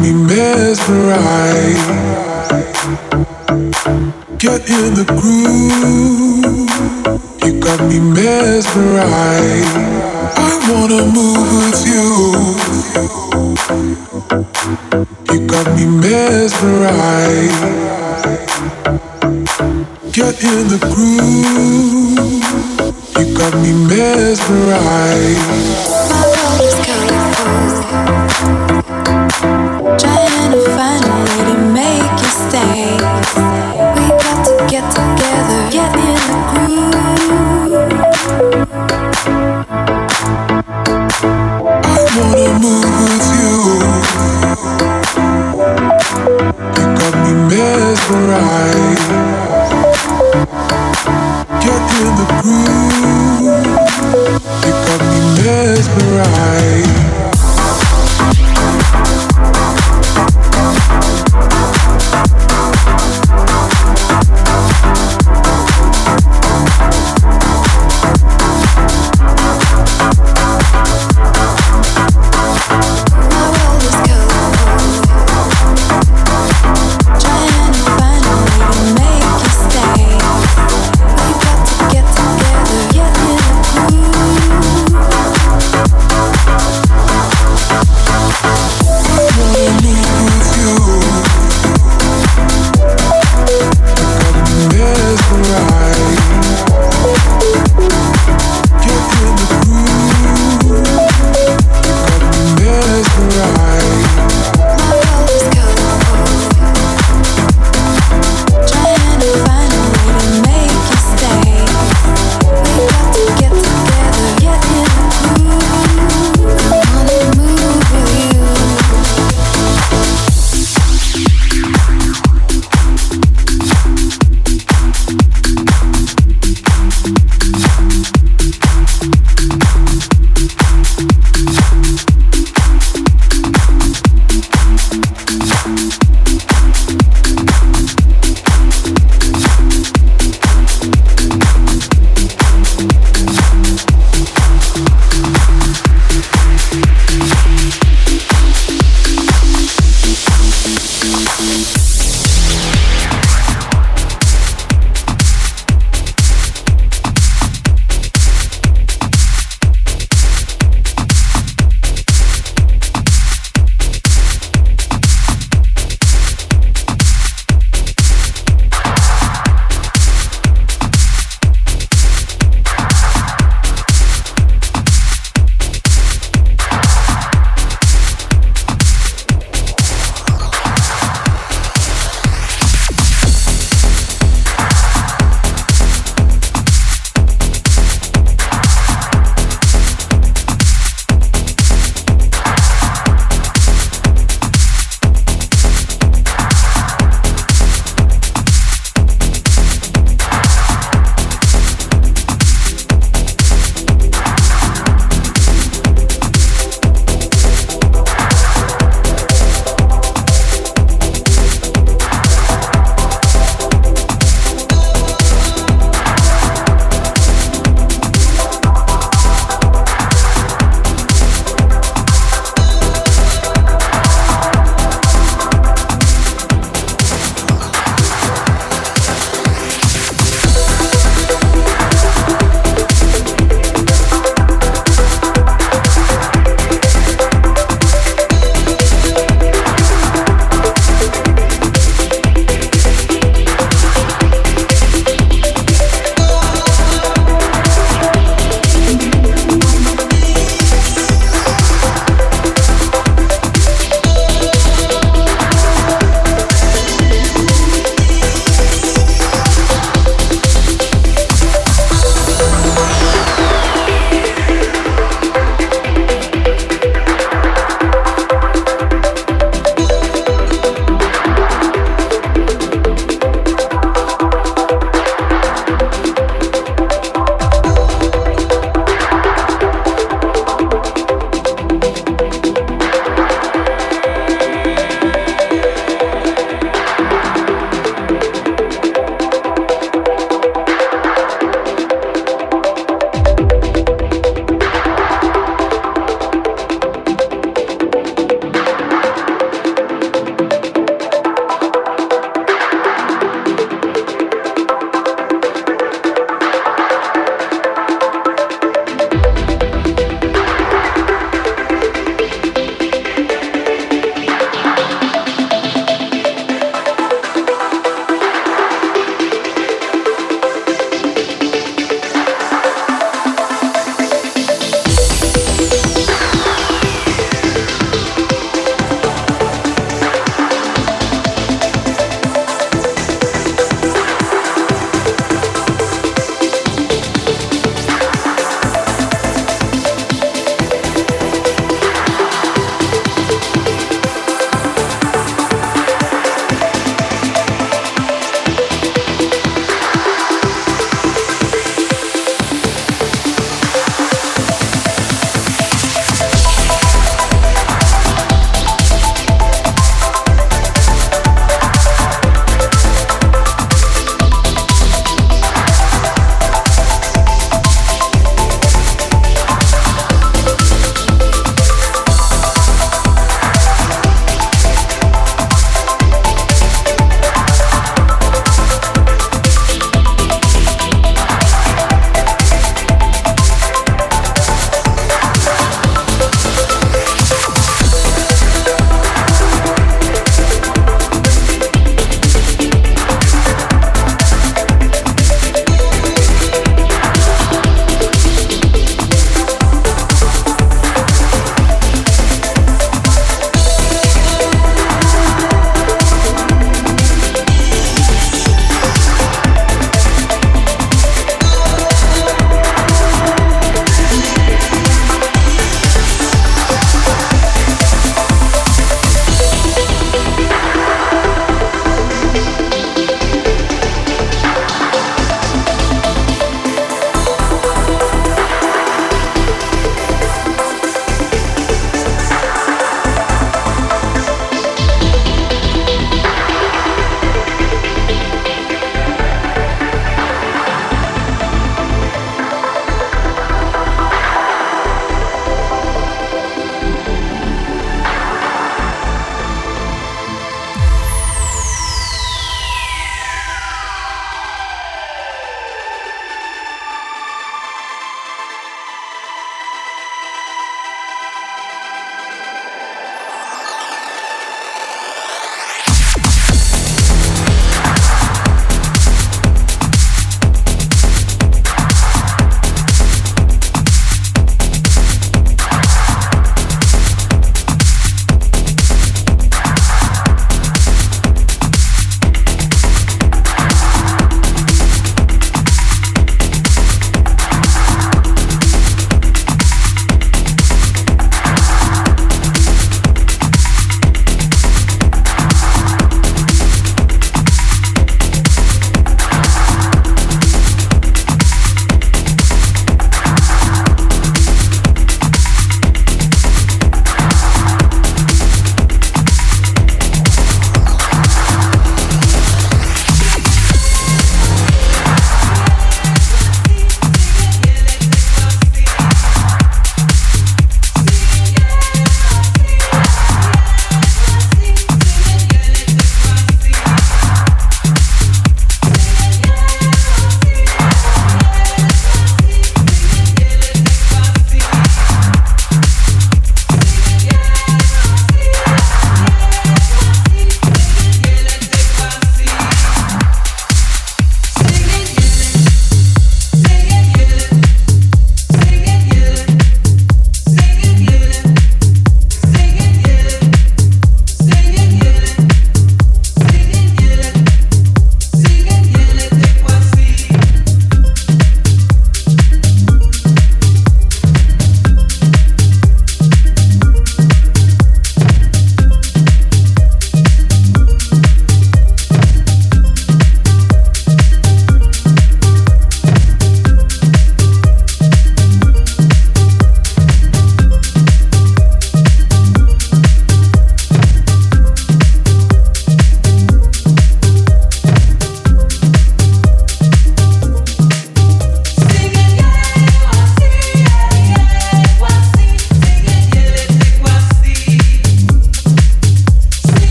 me mesmerized. Get in the groove. You got me mesmerized. I wanna move with you. You got me mesmerized. Get in the groove. You got me mesmerized. mesmerized. Get in the groove. You got me mesmerized.